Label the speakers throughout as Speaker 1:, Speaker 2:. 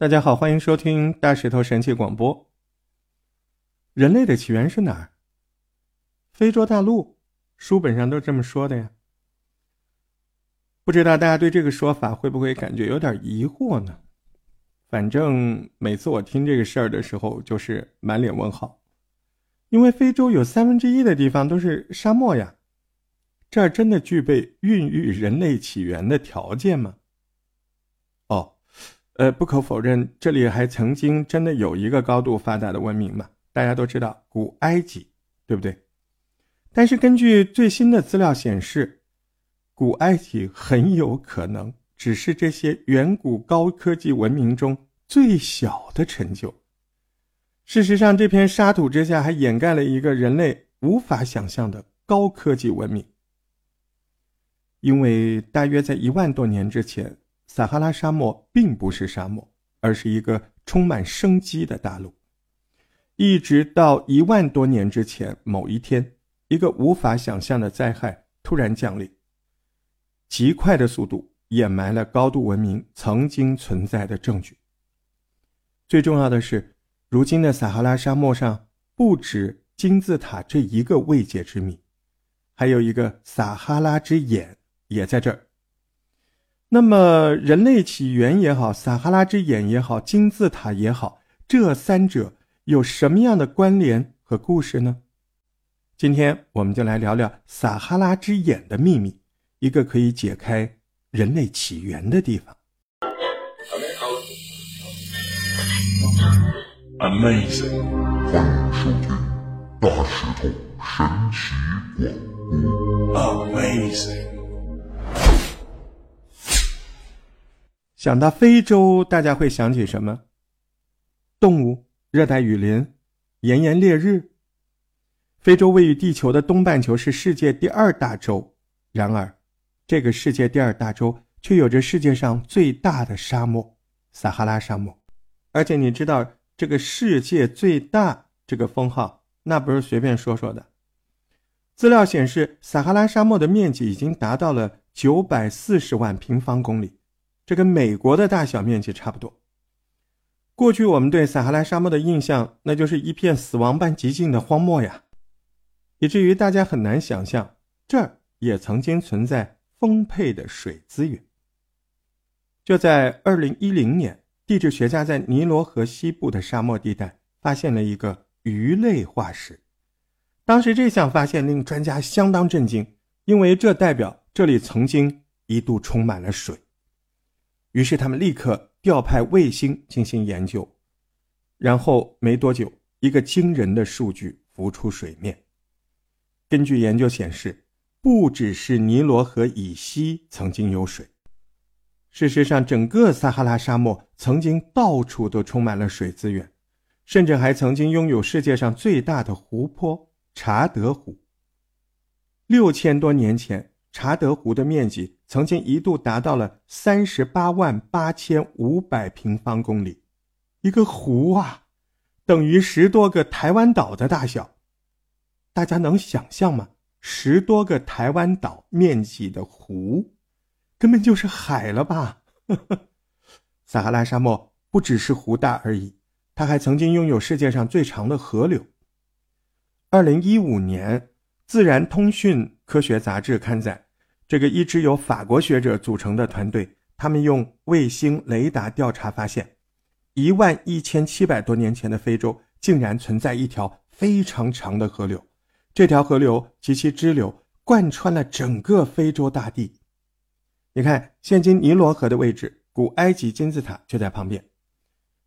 Speaker 1: 大家好，欢迎收听大石头神奇广播。人类的起源是哪儿？非洲大陆，书本上都这么说的呀。不知道大家对这个说法会不会感觉有点疑惑呢？反正每次我听这个事儿的时候，就是满脸问号，因为非洲有三分之一的地方都是沙漠呀，这儿真的具备孕育人类起源的条件吗？呃，不可否认，这里还曾经真的有一个高度发达的文明嘛？大家都知道古埃及，对不对？但是根据最新的资料显示，古埃及很有可能只是这些远古高科技文明中最小的成就。事实上，这片沙土之下还掩盖了一个人类无法想象的高科技文明，因为大约在一万多年之前。撒哈拉沙漠并不是沙漠，而是一个充满生机的大陆。一直到一万多年之前某一天，一个无法想象的灾害突然降临，极快的速度掩埋了高度文明曾经存在的证据。最重要的是，如今的撒哈拉沙漠上不止金字塔这一个未解之谜，还有一个撒哈拉之眼也在这儿。那么，人类起源也好，撒哈拉之眼也好，金字塔也好，这三者有什么样的关联和故事呢？今天我们就来聊聊撒哈拉之眼的秘密，一个可以解开人类起源的地方。
Speaker 2: Amazing，欢迎收听大石头神奇广播。Amazing。
Speaker 1: 想到非洲，大家会想起什么？动物、热带雨林、炎炎烈日。非洲位于地球的东半球，是世界第二大洲。然而，这个世界第二大洲却有着世界上最大的沙漠——撒哈拉沙漠。而且，你知道这个“世界最大”这个封号，那不是随便说说的。资料显示，撒哈拉沙漠的面积已经达到了九百四十万平方公里。这跟美国的大小面积差不多。过去我们对撒哈拉沙漠的印象，那就是一片死亡般寂静的荒漠呀，以至于大家很难想象这儿也曾经存在丰沛的水资源。就在二零一零年，地质学家在尼罗河西部的沙漠地带发现了一个鱼类化石。当时这项发现令专家相当震惊，因为这代表这里曾经一度充满了水。于是他们立刻调派卫星进行研究，然后没多久，一个惊人的数据浮出水面。根据研究显示，不只是尼罗河以西曾经有水，事实上，整个撒哈拉沙漠曾经到处都充满了水资源，甚至还曾经拥有世界上最大的湖泊查德湖。六千多年前，查德湖的面积。曾经一度达到了三十八万八千五百平方公里，一个湖啊，等于十多个台湾岛的大小。大家能想象吗？十多个台湾岛面积的湖，根本就是海了吧？撒哈拉沙漠不只是湖大而已，它还曾经拥有世界上最长的河流。二零一五年，《自然通讯科学杂志》刊载。这个一支由法国学者组成的团队，他们用卫星雷达调查发现，一万一千七百多年前的非洲竟然存在一条非常长的河流，这条河流及其支流贯穿了整个非洲大地。你看，现今尼罗河的位置，古埃及金字塔就在旁边。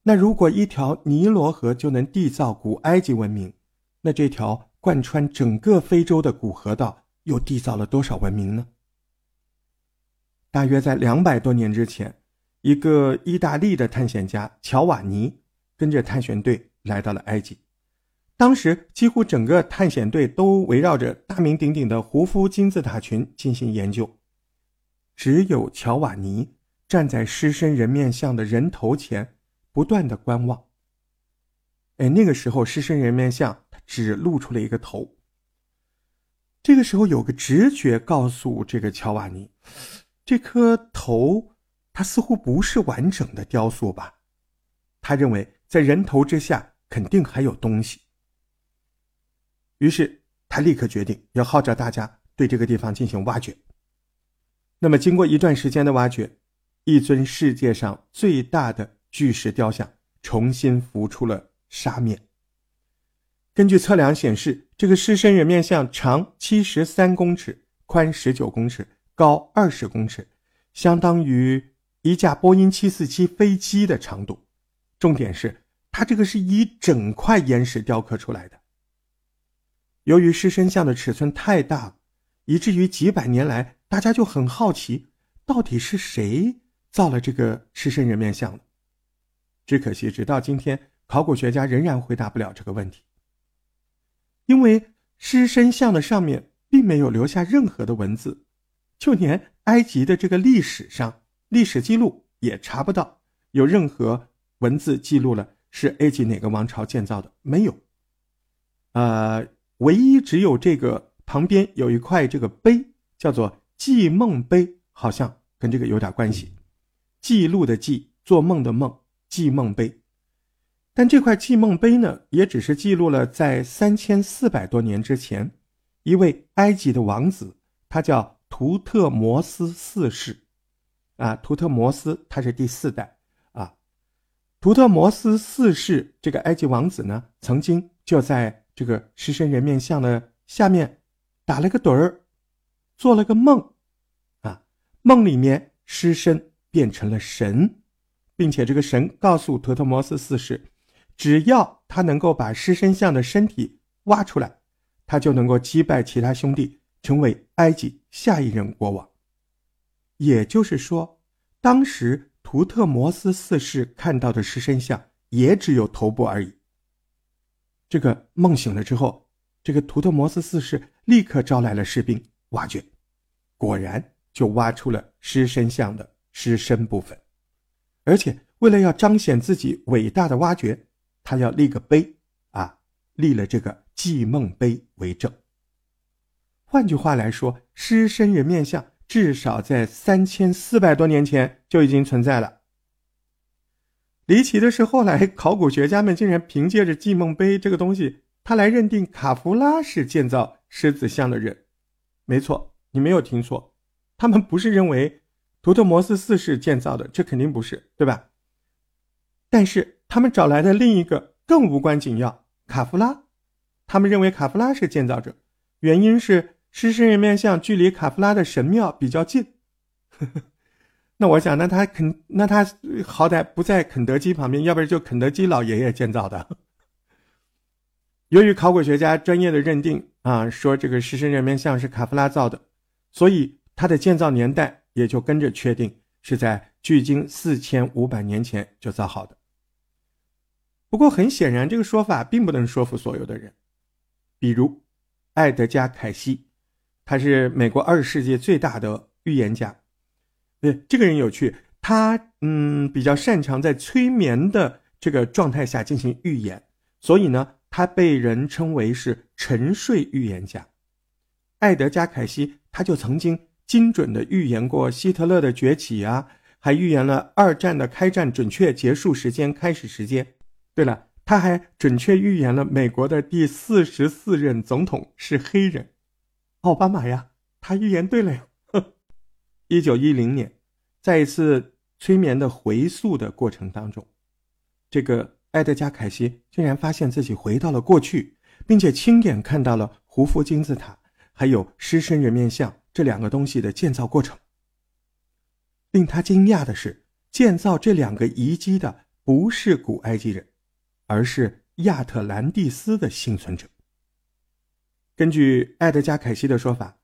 Speaker 1: 那如果一条尼罗河就能缔造古埃及文明，那这条贯穿整个非洲的古河道又缔造了多少文明呢？大约在两百多年之前，一个意大利的探险家乔瓦尼跟着探险队来到了埃及。当时，几乎整个探险队都围绕着大名鼎鼎的胡夫金字塔群进行研究，只有乔瓦尼站在狮身人面像的人头前，不断的观望。哎，那个时候狮身人面像他只露出了一个头。这个时候，有个直觉告诉这个乔瓦尼。这颗头，它似乎不是完整的雕塑吧？他认为在人头之下肯定还有东西。于是他立刻决定要号召大家对这个地方进行挖掘。那么，经过一段时间的挖掘，一尊世界上最大的巨石雕像重新浮出了沙面。根据测量显示，这个狮身人面像长七十三公尺，宽十九公尺，高二十公尺，相当于一架波音七四七飞机的长度。重点是，它这个是以整块岩石雕刻出来的。由于狮身像的尺寸太大，以至于几百年来。大家就很好奇，到底是谁造了这个狮身人面像的？只可惜，直到今天，考古学家仍然回答不了这个问题。因为狮身像的上面并没有留下任何的文字，就连埃及的这个历史上历史记录也查不到有任何文字记录了是埃及哪个王朝建造的，没有。呃，唯一只有这个旁边有一块这个碑，叫做。记梦碑好像跟这个有点关系，记录的记，做梦的梦，记梦碑。但这块记梦碑呢，也只是记录了在三千四百多年之前，一位埃及的王子，他叫图特摩斯四世，啊，图特摩斯他是第四代啊。图特摩斯四世这个埃及王子呢，曾经就在这个狮身人面像的下面打了个盹儿，做了个梦。啊梦里面，狮身变成了神，并且这个神告诉图特摩斯四世，只要他能够把狮身像的身体挖出来，他就能够击败其他兄弟，成为埃及下一任国王。也就是说，当时图特摩斯四世看到的狮身像也只有头部而已。这个梦醒了之后，这个图特摩斯四世立刻招来了士兵挖掘，果然。就挖出了狮身像的狮身部分，而且为了要彰显自己伟大的挖掘，他要立个碑啊，立了这个祭梦碑为证。换句话来说，狮身人面像至少在三千四百多年前就已经存在了。离奇的是，后来考古学家们竟然凭借着祭梦碑这个东西，他来认定卡夫拉是建造狮子像的人。没错，你没有听错。他们不是认为图特摩斯四世建造的，这肯定不是，对吧？但是他们找来的另一个更无关紧要，卡夫拉，他们认为卡夫拉是建造者，原因是狮身人面像距离卡夫拉的神庙比较近。那我想，那他肯，那他好歹不在肯德基旁边，要不然就肯德基老爷爷建造的。由于考古学家专业的认定啊，说这个狮身人面像是卡夫拉造的，所以。它的建造年代也就跟着确定是在距今四千五百年前就造好的。不过很显然，这个说法并不能说服所有的人。比如，艾德加·凯西，他是美国二十世纪最大的预言家。对，这个人有趣，他嗯比较擅长在催眠的这个状态下进行预言，所以呢，他被人称为是沉睡预言家。艾德加·凯西他就曾经。精准的预言过希特勒的崛起啊，还预言了二战的开战准确结束时间、开始时间。对了，他还准确预言了美国的第四十四任总统是黑人，奥巴马呀，他预言对了呀。一九一零年，在一次催眠的回溯的过程当中，这个埃德加·凯西竟然发现自己回到了过去，并且亲眼看到了胡夫金字塔，还有狮身人面像。这两个东西的建造过程，令他惊讶的是，建造这两个遗迹的不是古埃及人，而是亚特兰蒂斯的幸存者。根据埃德加·凯西的说法，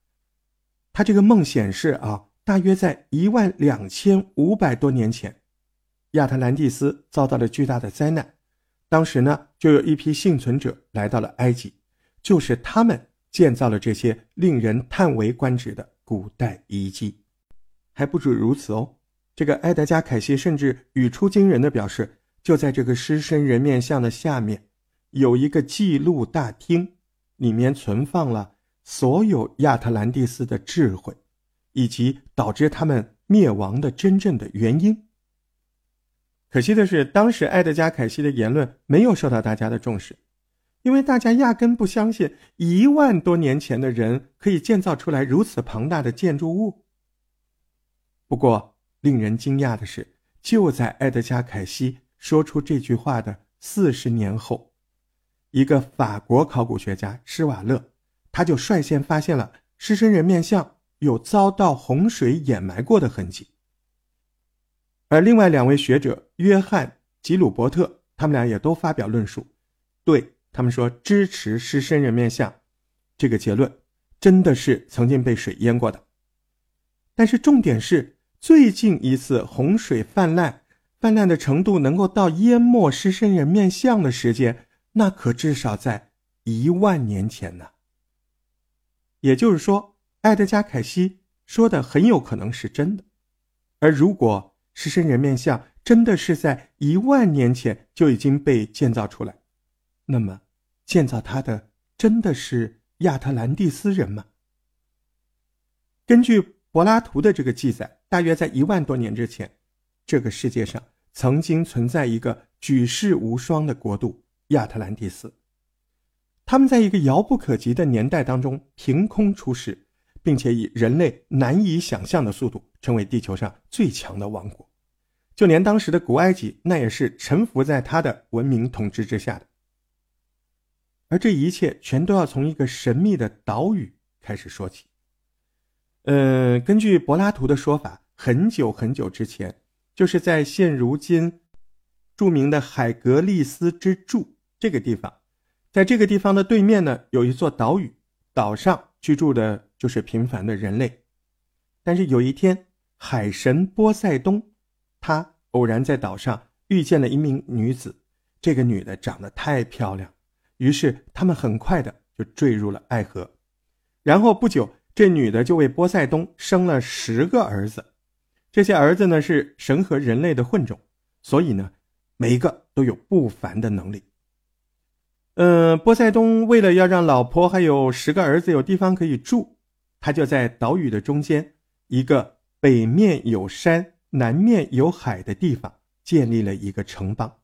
Speaker 1: 他这个梦显示啊，大约在一万两千五百多年前，亚特兰蒂斯遭到了巨大的灾难，当时呢，就有一批幸存者来到了埃及，就是他们。建造了这些令人叹为观止的古代遗迹，还不止如此哦。这个埃德加·凯西甚至语出惊人的表示，就在这个狮身人面像的下面，有一个记录大厅，里面存放了所有亚特兰蒂斯的智慧，以及导致他们灭亡的真正的原因。可惜的是，当时埃德加·凯西的言论没有受到大家的重视，因为大家压根不相信一万多年前的人可以建造出来如此庞大的建筑物。不过，令人惊讶的是，就在埃德加·凯西说出这句话的四十年后，一个法国考古学家施瓦勒，他就率先发现了狮身人面像有遭到洪水掩埋过的痕迹。而另外两位学者约翰·吉鲁伯特，他们俩也都发表论述，对他们说支持狮身人面像这个结论，真的是曾经被水淹过的。但是重点是，最近一次洪水泛滥，泛滥的程度能够到淹没狮身人面像的时间，那可至少在一万年前呢。也就是说，埃德加·凯西说的很有可能是真的，而如果。狮身人面像真的是在一万年前就已经被建造出来，那么建造它的真的是亚特兰蒂斯人吗？根据柏拉图的这个记载，大约在一万多年之前，这个世界上曾经存在一个举世无双的国度——亚特兰蒂斯。他们在一个遥不可及的年代当中凭空出世，并且以人类难以想象的速度成为地球上最强的王国。就连当时的古埃及，那也是臣服在他的文明统治之下的。而这一切全都要从一个神秘的岛屿开始说起。呃，根据柏拉图的说法，很久很久之前，就是在现如今著名的海格力斯之柱这个地方，在这个地方的对面呢，有一座岛屿，岛上居住的就是平凡的人类。但是有一天，海神波塞冬。他偶然在岛上遇见了一名女子，这个女的长得太漂亮，于是他们很快的就坠入了爱河。然后不久，这女的就为波塞冬生了十个儿子，这些儿子呢是神和人类的混种，所以呢，每一个都有不凡的能力。嗯，波塞冬为了要让老婆还有十个儿子有地方可以住，他就在岛屿的中间一个北面有山。南面有海的地方建立了一个城邦，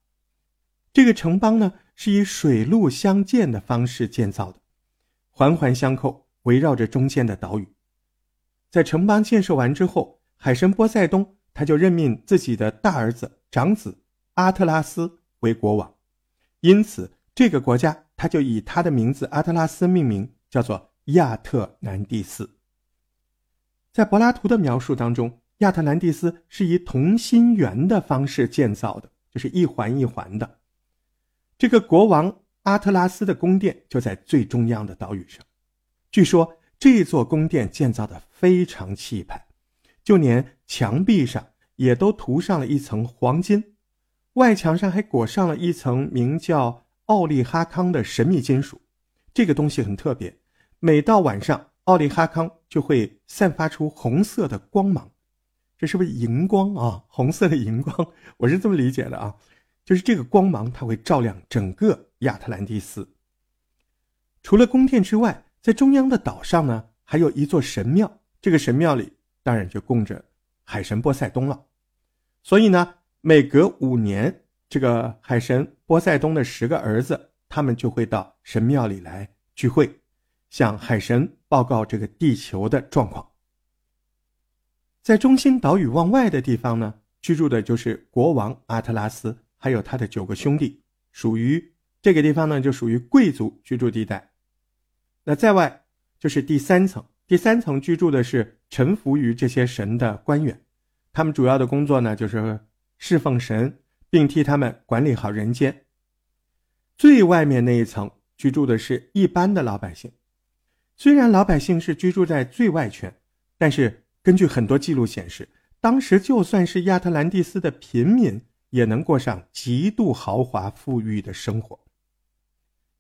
Speaker 1: 这个城邦呢是以水陆相间的方式建造的，环环相扣，围绕着中间的岛屿。在城邦建设完之后，海神波塞冬他就任命自己的大儿子长子阿特拉斯为国王，因此这个国家他就以他的名字阿特拉斯命名，叫做亚特兰蒂斯。在柏拉图的描述当中。亚特兰蒂斯是以同心圆的方式建造的，就是一环一环的。这个国王阿特拉斯的宫殿就在最中央的岛屿上。据说这座宫殿建造的非常气派，就连墙壁上也都涂上了一层黄金，外墙上还裹上了一层名叫奥利哈康的神秘金属。这个东西很特别，每到晚上，奥利哈康就会散发出红色的光芒。这是不是荧光啊？红色的荧光，我是这么理解的啊，就是这个光芒它会照亮整个亚特兰蒂斯。除了宫殿之外，在中央的岛上呢，还有一座神庙。这个神庙里当然就供着海神波塞冬了。所以呢，每隔五年，这个海神波塞冬的十个儿子，他们就会到神庙里来聚会，向海神报告这个地球的状况。在中心岛屿往外的地方呢，居住的就是国王阿特拉斯，还有他的九个兄弟，属于这个地方呢，就属于贵族居住地带。那在外就是第三层，第三层居住的是臣服于这些神的官员，他们主要的工作呢，就是侍奉神，并替他们管理好人间。最外面那一层居住的是一般的老百姓，虽然老百姓是居住在最外圈，但是。根据很多记录显示，当时就算是亚特兰蒂斯的平民，也能过上极度豪华富裕的生活。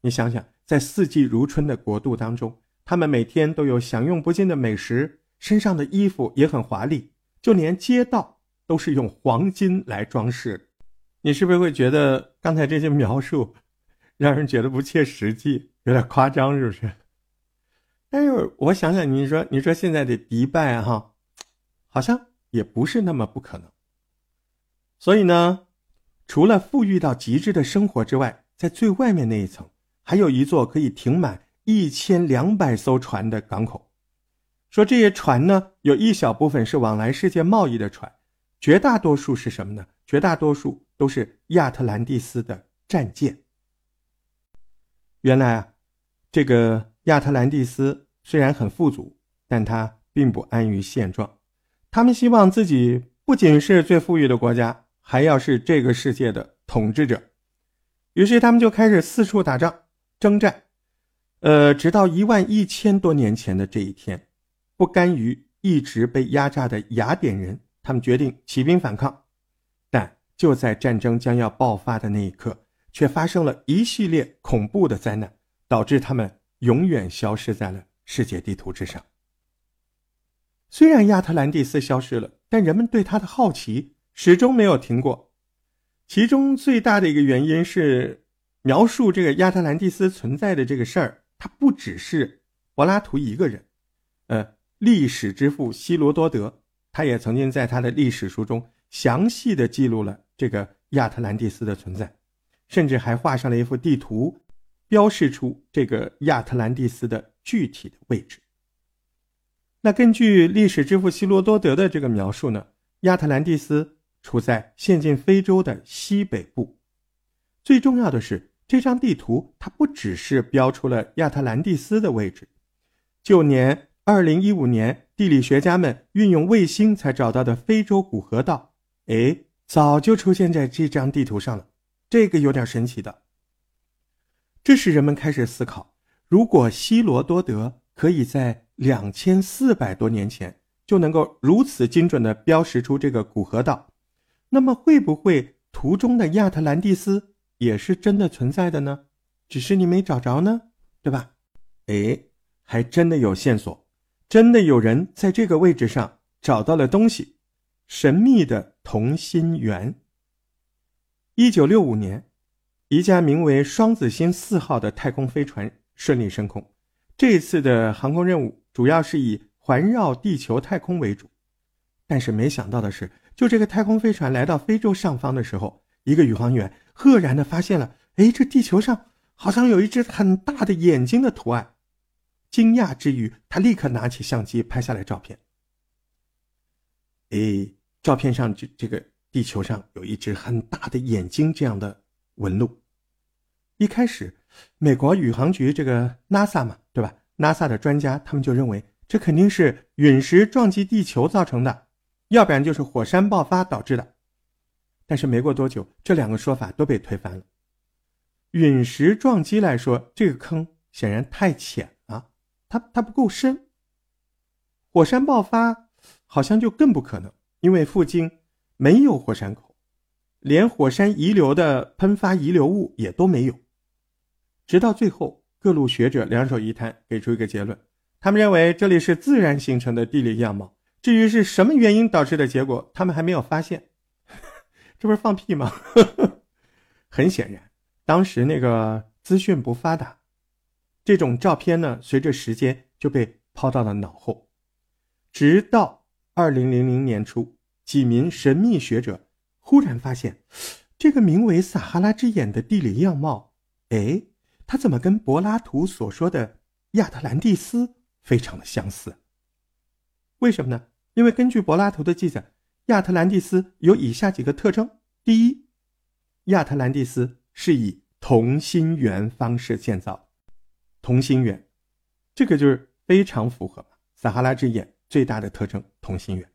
Speaker 1: 你想想，在四季如春的国度当中，他们每天都有享用不尽的美食，身上的衣服也很华丽，就连街道都是用黄金来装饰。你是不是会觉得刚才这些描述，让人觉得不切实际，有点夸张，是不是？但是我想想，你说，你说现在的迪拜哈。好像也不是那么不可能，所以呢，除了富裕到极致的生活之外，在最外面那一层，还有一座可以停满一千两百艘船的港口。说这些船呢，有一小部分是往来世界贸易的船，绝大多数是什么呢？绝大多数都是亚特兰蒂斯的战舰。原来啊，这个亚特兰蒂斯虽然很富足，但他并不安于现状，他们希望自己不仅是最富裕的国家，还要是这个世界的统治者。于是他们就开始四处打仗、征战，呃，直到一万一千多年前的这一天。不甘于一直被压榨的雅典人，他们决定起兵反抗，但就在战争将要爆发的那一刻，却发生了一系列恐怖的灾难，导致他们永远消失在了世界地图之上。虽然亚特兰蒂斯消失了，但人们对他的好奇始终没有停过。其中最大的一个原因是，描述这个亚特兰蒂斯存在的这个事儿，他不只是柏拉图一个人，呃。历史之父希罗多德，他也曾经在他的历史书中详细的记录了这个亚特兰蒂斯的存在，甚至还画上了一幅地图，标示出这个亚特兰蒂斯的具体的位置。那根据历史之父希罗多德的这个描述呢，亚特兰蒂斯处在现今非洲的西北部。最重要的是，这张地图它不只是标出了亚特兰蒂斯的位置，就连。二零一五年，地理学家们运用卫星才找到的非洲古河道，哎，早就出现在这张地图上了。这个有点神奇的。这使人们开始思考：如果希罗多德可以在两千四百多年前就能够如此精准地标识出这个古河道，那么会不会图中的亚特兰蒂斯也是真的存在的呢？只是你没找着呢，对吧？哎，还真的有线索。真的有人在这个位置上找到了东西，神秘的同心圆。一九六五年，一架名为“双子星四号”的太空飞船顺利升空。这次的航空任务主要是以环绕地球太空为主，但是没想到的是，就这个太空飞船来到非洲上方的时候，一个宇航员赫然的发现了：哎，这地球上好像有一只很大的眼睛的图案。惊讶之余，他立刻拿起相机拍下来照片。哎，照片上这这个地球上有一只很大的眼睛这样的纹路。一开始，美国宇航局这个 NASA 嘛，对吧？NASA 的专家他们就认为这肯定是陨石撞击地球造成的，要不然就是火山爆发导致的。但是没过多久，这两个说法都被推翻了。陨石撞击来说，这个坑显然太浅了。它它不够深，火山爆发好像就更不可能，因为附近没有火山口，连火山遗留的喷发遗留物也都没有。直到最后，各路学者两手一摊，给出一个结论：他们认为这里是自然形成的地理样貌。至于是什么原因导致的结果，他们还没有发现。这不是放屁吗？很显然，当时那个资讯不发达。这种照片呢，随着时间就被抛到了脑后，直到二零零零年初，几名神秘学者忽然发现，这个名为撒哈拉之眼的地理样貌，哎，它怎么跟柏拉图所说的亚特兰蒂斯非常的相似？为什么呢？因为根据柏拉图的记载，亚特兰蒂斯有以下几个特征：第一，亚特兰蒂斯是以同心圆方式建造。同心圆，这个就是非常符合撒哈拉之眼最大的特征——同心圆。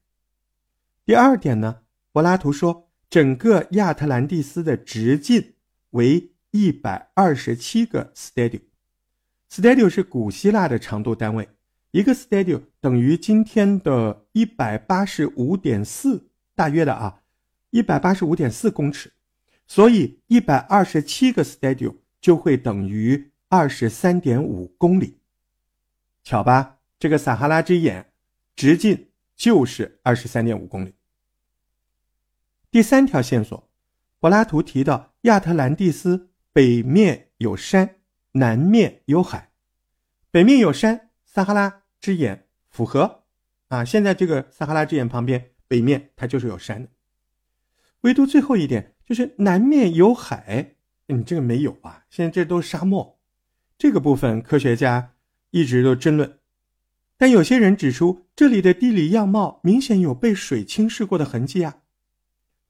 Speaker 1: 第二点呢，柏拉图说，整个亚特兰蒂斯的直径为一百二十七个 stadium，stadium 是古希腊的长度单位，一个 stadio 等于今天的一百八十五点四，大约的啊，一百八十五点四公尺。所以一百二十七个 stadio 就会等于。二十三点五公里，巧吧？这个撒哈拉之眼直径就是二十三点五公里。第三条线索，柏拉图提到亚特兰蒂斯北面有山，南面有海。北面有山，撒哈拉之眼符合啊。现在这个撒哈拉之眼旁边北面它就是有山的，唯独最后一点。就是南面有海，你这个没有啊？现在这都是沙漠，这个部分科学家一直都争论。但有些人指出，这里的地理样貌明显有被水侵蚀过的痕迹啊。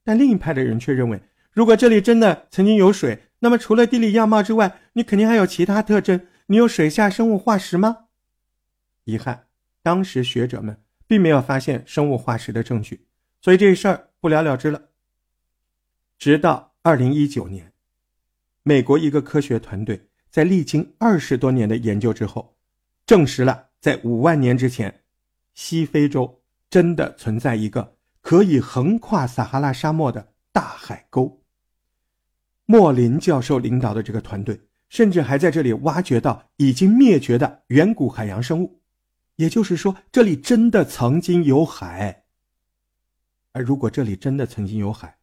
Speaker 1: 但另一派的人却认为，如果这里真的曾经有水，那么除了地理样貌之外，你肯定还有其他特征。你有水下生物化石吗？遗憾，当时学者们并没有发现生物化石的证据，所以这事儿不了了之了。直到二零一九年，美国一个科学团队在历经二十多年的研究之后，证实了。在五万年之前，西非洲真的存在一个可以横跨撒哈拉沙漠的大海沟。莫林教授领导的这个团队，甚至还在这里挖掘到已经灭绝的远古海洋生物，也就是说，这里真的曾经有海。而如果这里真的曾经有海，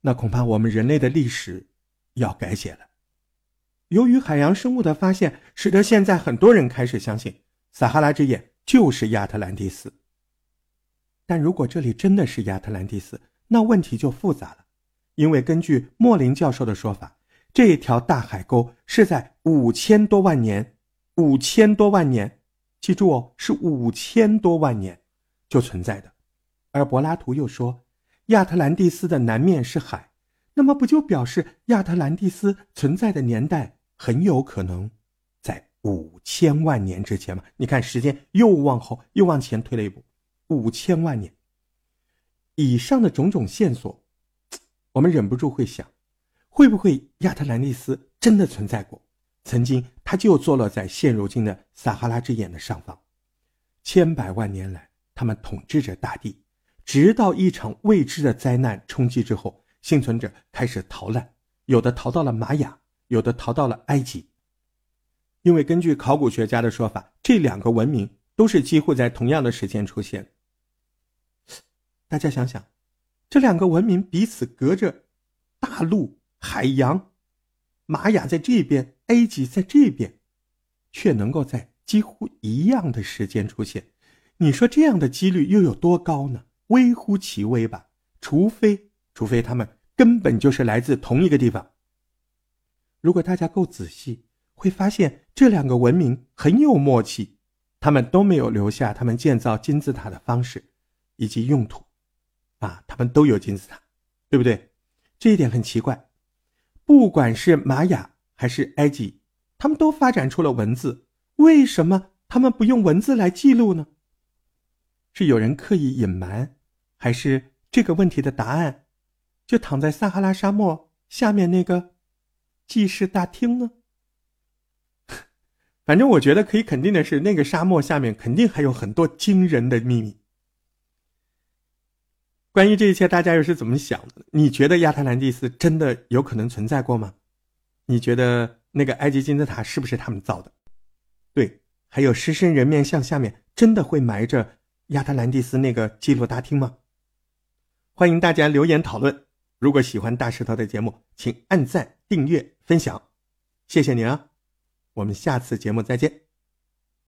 Speaker 1: 那恐怕我们人类的历史要改写了。由于海洋生物的发现，使得现在很多人开始相信撒哈拉之眼就是亚特兰蒂斯。但如果这里真的是亚特兰蒂斯，那问题就复杂了，因为根据莫林教授的说法，这条大海沟是在五千多万年、五千多万年，记住哦，是五千多万年就存在的。而柏拉图又说，亚特兰蒂斯的南面是海，那么不就表示亚特兰蒂斯存在的年代？很有可能在五千万年之前吗？你看，时间又往后又往前推了一步，五千万年。以上的种种线索，我们忍不住会想，会不会亚特兰蒂斯真的存在过？曾经，它就坐落在现如今的撒哈拉之眼的上方。千百万年来，他们统治着大地，直到一场未知的灾难冲击之后，幸存者开始逃难，有的逃到了玛雅。有的逃到了埃及，因为根据考古学家的说法，这两个文明都是几乎在同样的时间出现。大家想想，这两个文明彼此隔着大陆、海洋，玛雅在这边，埃及在这边，却能够在几乎一样的时间出现，你说这样的几率又有多高呢？微乎其微吧，除非，除非他们根本就是来自同一个地方。如果大家够仔细，会发现这两个文明很有默契，他们都没有留下他们建造金字塔的方式以及用途，啊，他们都有金字塔，对不对？这一点很奇怪。不管是玛雅还是埃及，他们都发展出了文字，为什么他们不用文字来记录呢？是有人刻意隐瞒，还是这个问题的答案就躺在撒哈拉沙漠下面那个？记事大厅呢？反正我觉得可以肯定的是，那个沙漠下面肯定还有很多惊人的秘密。关于这一切，大家又是怎么想的？你觉得亚特兰蒂斯真的有可能存在过吗？你觉得那个埃及金字塔是不是他们造的？对，还有狮身人面像下面真的会埋着亚特兰蒂斯那个记录大厅吗？欢迎大家留言讨论。如果喜欢大石头的节目，请按赞、订阅、分享，谢谢您啊！我们下次节目再见。